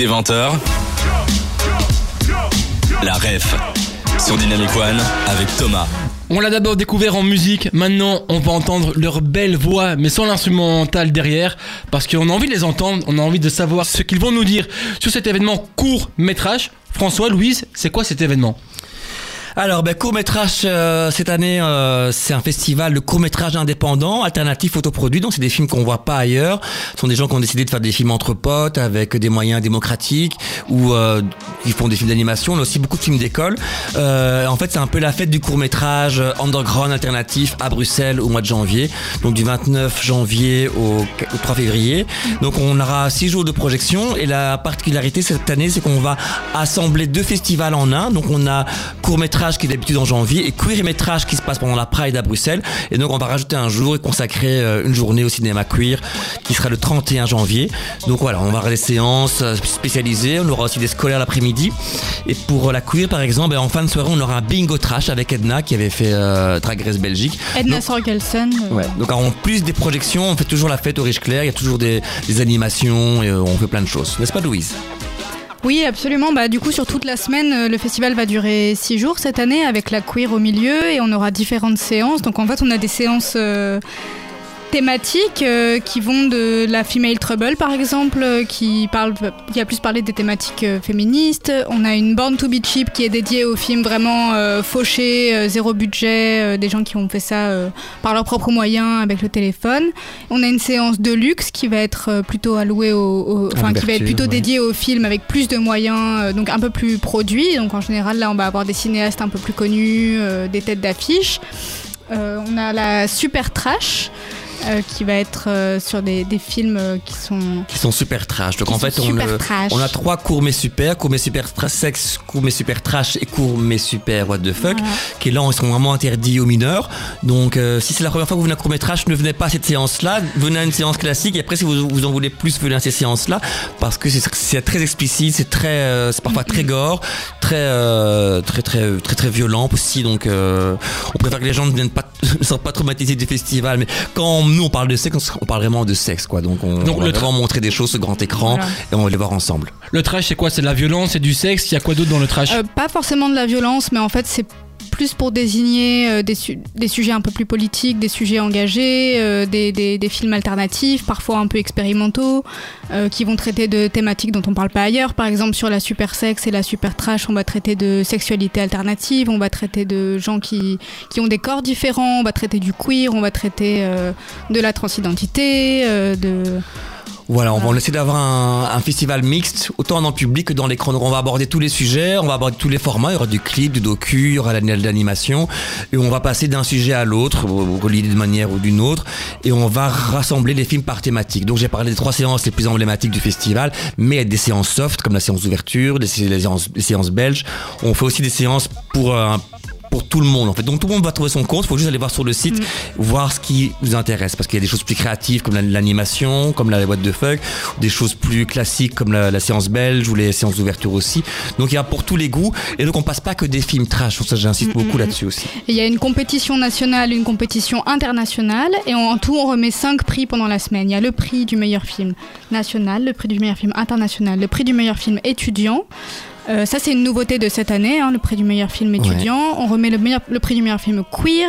Des 20h, la ref sur Dynamic One avec Thomas. On l'a d'abord découvert en musique, maintenant on va entendre leur belle voix, mais sans l'instrumental derrière, parce qu'on a envie de les entendre, on a envie de savoir ce qu'ils vont nous dire sur cet événement court métrage. François, Louise, c'est quoi cet événement? Alors, ben, court métrage euh, cette année, euh, c'est un festival de court métrage indépendant, alternatif, autoproduit. Donc, c'est des films qu'on voit pas ailleurs. Ce sont des gens qui ont décidé de faire des films entre potes avec des moyens démocratiques ou euh, ils font des films d'animation. On a aussi beaucoup de films d'école. Euh, en fait, c'est un peu la fête du court métrage underground alternatif à Bruxelles au mois de janvier. Donc, du 29 janvier au, au 3 février. Donc, on aura six jours de projection et la particularité cette année, c'est qu'on va assembler deux festivals en un. Donc, on a court métrage qui est d'habitude en janvier et queer métrage qui se passe pendant la Pride à Bruxelles. Et donc on va rajouter un jour et consacrer euh, une journée au cinéma queer qui sera le 31 janvier. Donc voilà, on va avoir des séances euh, spécialisées, on aura aussi des scolaires l'après-midi. Et pour la queer par exemple, ben, en fin de soirée on aura un bingo trash avec Edna qui avait fait euh, Drag Race Belgique. Edna Sorgelsen. Ouais. Donc en plus des projections, on fait toujours la fête au Riche Clair, il y a toujours des, des animations et on fait plein de choses. N'est-ce pas Louise? Oui, absolument. Bah, du coup, sur toute la semaine, euh, le festival va durer six jours cette année avec la queer au milieu et on aura différentes séances. Donc, en fait, on a des séances. Euh, thématiques euh, qui vont de la female trouble par exemple, euh, qui parle, qui a plus parlé des thématiques euh, féministes. On a une Born to be cheap qui est dédiée aux films vraiment fauchés, zéro budget, des gens qui ont fait ça par leurs propres moyens avec le téléphone. On a une séance de luxe qui va être plutôt allouée au, enfin qui va être plutôt dédiée aux films avec plus de moyens, donc un peu plus produits. Donc en général là on va avoir des cinéastes un peu plus connus, des têtes d'affiche. on a la super trash. Euh, qui va être euh, sur des, des, films euh, qui sont qui sont super trash. Donc en fait on, on, a trois courts mais super, courts mais super trash, sexe, courts mais super trash et courts mais super what the fuck, qui là ils sont vraiment interdits aux mineurs. Donc si c'est la première fois que vous venez à court métrage, ne venez pas à cette séance-là, venez à une séance classique et après si vous, vous en voulez plus, venez à ces séances-là. Parce que c'est très explicite, c'est très c'est parfois très gore, très très très très très violent aussi. Donc on préfère que les gens ne viennent pas ne soient pas traumatisés du festival, mais quand nous on parle de sexe, on parle vraiment de sexe quoi. Donc on, va vraiment montrer des choses sur grand écran et on va les voir ensemble. Le trash c'est quoi? C'est de la violence, c'est du sexe? Il y a quoi d'autre dans le trash? Euh, Pas forcément de la violence, mais en fait c'est plus pour désigner euh, des, sujets un peu plus politiques, des sujets engagés, euh, des, films alternatifs, parfois un peu expérimentaux, euh, qui vont traiter de thématiques dont on parle pas ailleurs. Par exemple, sur la super sexe et la super trash, on va traiter de sexualité alternative, on va traiter de gens qui ont des corps différents, on va traiter du queer, on va traiter de la transidentité, de... Voilà, on va essayer d'avoir un, festival mixte, autant le public que dans l'écran. Donc on va aborder tous les sujets, on va aborder tous les formats. Il y aura du clip, du docu, il y aura l'animation. Et on va passer d'un sujet à l'autre, relié d'une manière ou d'une autre. Et on va rassembler les films par thématique. Donc j'ai parlé des trois séances les plus emblématiques du festival, mais il y a des séances soft, comme la séance d'ouverture, des, séances, séances belges. On fait aussi des séances pour un pour tout le monde en fait. Donc tout le monde va trouver son compte, il faut juste aller voir sur le site, mm. voir ce qui vous intéresse parce qu'il y a des choses plus créatives comme l'animation, comme la boîte de fuck, des choses plus classiques comme la, séance belge ou les séances d'ouverture aussi. Donc il y a pour tous les goûts et donc on passe pas que des films trash, ça j'insiste mm, beaucoup mm, là-dessus aussi. Il y a une compétition nationale, une compétition internationale et en tout on remet cinq prix pendant la semaine. Il y a le prix du meilleur film national, le prix du meilleur film international, le prix du meilleur film étudiant. Euh, ça, c'est une nouveauté de cette année, hein, le prix du meilleur film étudiant. On remet le, meilleur, le prix du meilleur film queer.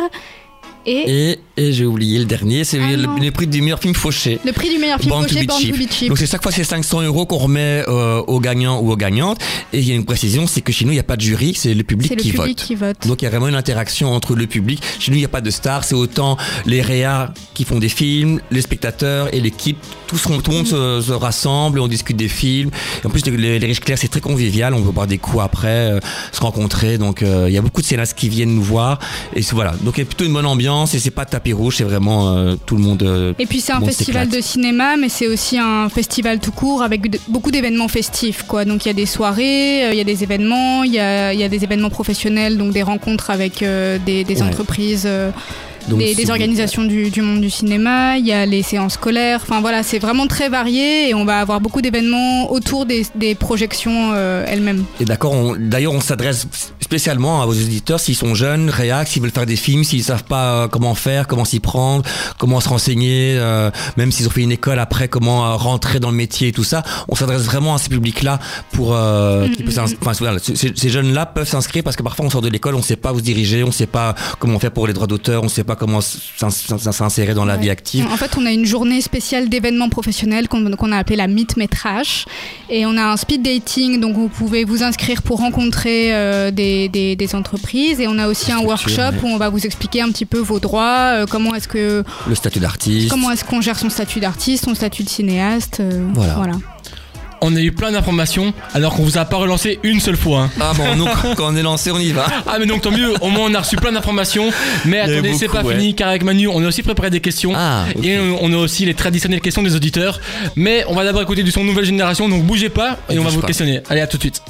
Et, et, j'ai oublié le dernier, c'est ah le, prix du meilleur film fauché. Le prix du meilleur film fauché, Born to be cheap. Donc c'est chaque fois c'est 500 euros qu'on remet euh, aux gagnants ou aux gagnantes. Et il y a une précision, c'est que chez nous il n'y a pas de jury, c'est le public, qui, le public qui, vote. Donc il y a vraiment une interaction entre le public. Chez nous il n'y a pas de stars, c'est autant les réas qui font des films, les spectateurs et l'équipe. Tout, tout, le monde se, rassemble, on discute des films. Et en plus les, les riches clairs c'est très convivial, on peut boire des coups après, euh, se rencontrer. Donc euh, il y a beaucoup de scénaristes qui viennent nous voir. Et voilà, donc il y a plutôt une bonne ambiance et c'est pas tapis rouge, c'est vraiment euh, tout le monde. Euh, et puis c'est un festival de cinéma, mais c'est aussi un festival tout court avec beaucoup d'événements festifs, quoi. Donc il y a des soirées, euh, il y a des événements, il y a, y a, des événements professionnels, donc des rencontres avec des, des entreprises des, organisations du, monde du cinéma, il y a les séances scolaires, enfin voilà, c'est vraiment très varié et on va avoir beaucoup d'événements autour des, projections euh, elles-mêmes. Et d'accord, d'ailleurs on s'adresse spécialement à vos éditeurs s'ils sont jeunes, réac, s'ils veulent faire des films, s'ils savent pas euh, comment faire, comment s'y prendre, comment se renseigner, euh, même s'ils ont fait une école après, comment euh, rentrer dans le métier et tout ça. On s'adresse vraiment à ces publics-là pour euh, qui peut enfin, voilà, ces, ces jeunes-là peuvent s'inscrire parce que parfois on sort de l'école, on sait pas où se diriger, on sait pas comment faire pour les droits d'auteur, on sait pas comment s'ins- s'ins- s'insérer dans la vie active. En fait, on a une journée spéciale d'événements professionnels qu'on a appelé la Meet Métrage. Et on a un speed dating, donc vous pouvez vous inscrire pour rencontrer euh, des, des- des entreprises. Et on a aussi un workshop ouais. où on va vous expliquer un petit peu vos droits, euh, comment est-ce que Le statut d'artiste. comment est-ce qu'on gère son statut d'artiste, son statut de cinéaste. euh, Voilà. voilà. On a eu plein d'informations alors qu'on vous a pas relancé une seule fois. hein. Ah bon, nous, quand on est lancé, on y va. Ah mais donc tant mieux, au moins on a reçu plein d'informations. Mais attendez, c'est pas ouais. fini car avec Manu on a aussi préparé des questions. Ah. Et on on a aussi les traditionnelles questions des auditeurs. Mais on va d'abord écouter du son nouvelle génération, donc bougez pas et on, On va vous pas. questionner. Allez à tout de suite.